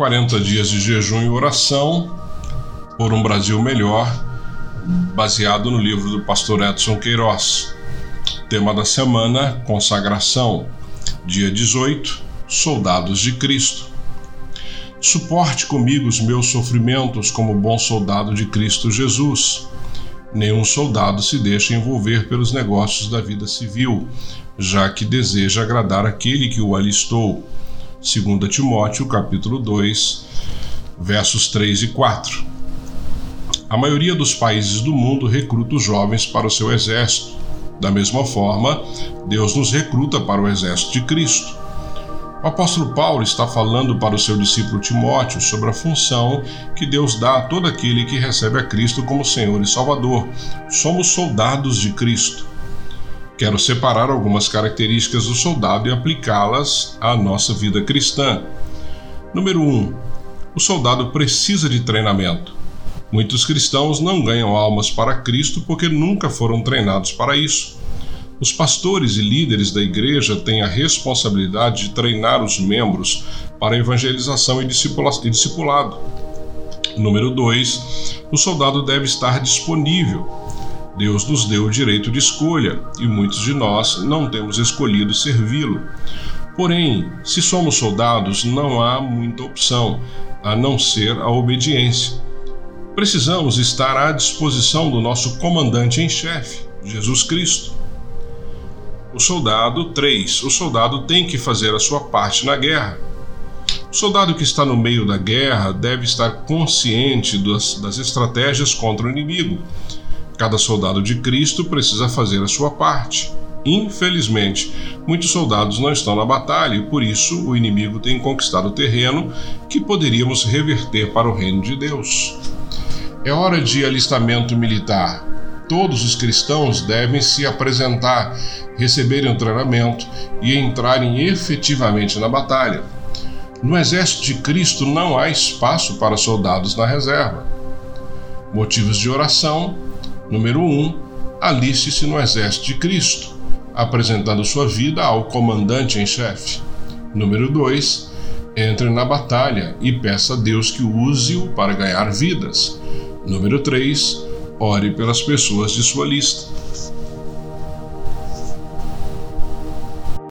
40 dias de jejum e oração por um Brasil melhor, baseado no livro do pastor Edson Queiroz. Tema da semana: consagração. Dia 18: Soldados de Cristo. Suporte comigo os meus sofrimentos como bom soldado de Cristo Jesus. Nenhum soldado se deixa envolver pelos negócios da vida civil, já que deseja agradar aquele que o alistou. 2 Timóteo, capítulo 2, versos 3 e 4. A maioria dos países do mundo recruta os jovens para o seu exército. Da mesma forma, Deus nos recruta para o exército de Cristo. O apóstolo Paulo está falando para o seu discípulo Timóteo sobre a função que Deus dá a todo aquele que recebe a Cristo como Senhor e Salvador. Somos soldados de Cristo. Quero separar algumas características do soldado e aplicá-las à nossa vida cristã. Número 1. Um, o soldado precisa de treinamento. Muitos cristãos não ganham almas para Cristo porque nunca foram treinados para isso. Os pastores e líderes da igreja têm a responsabilidade de treinar os membros para evangelização e discipulado. Número 2. O soldado deve estar disponível. Deus nos deu o direito de escolha e muitos de nós não temos escolhido servi-lo. Porém, se somos soldados, não há muita opção a não ser a obediência. Precisamos estar à disposição do nosso comandante em chefe, Jesus Cristo. O soldado 3. O soldado tem que fazer a sua parte na guerra. O soldado que está no meio da guerra deve estar consciente das, das estratégias contra o inimigo. Cada soldado de Cristo precisa fazer a sua parte. Infelizmente, muitos soldados não estão na batalha e por isso o inimigo tem conquistado o terreno que poderíamos reverter para o reino de Deus. É hora de alistamento militar todos os cristãos devem se apresentar, receberem o treinamento e entrarem efetivamente na batalha. No exército de Cristo não há espaço para soldados na reserva. Motivos de oração: número 1. Um, aliste-se no exército de Cristo, apresentando sua vida ao comandante em chefe. Número 2. Entre na batalha e peça a Deus que use-o para ganhar vidas. Número 3 ore pelas pessoas de sua lista.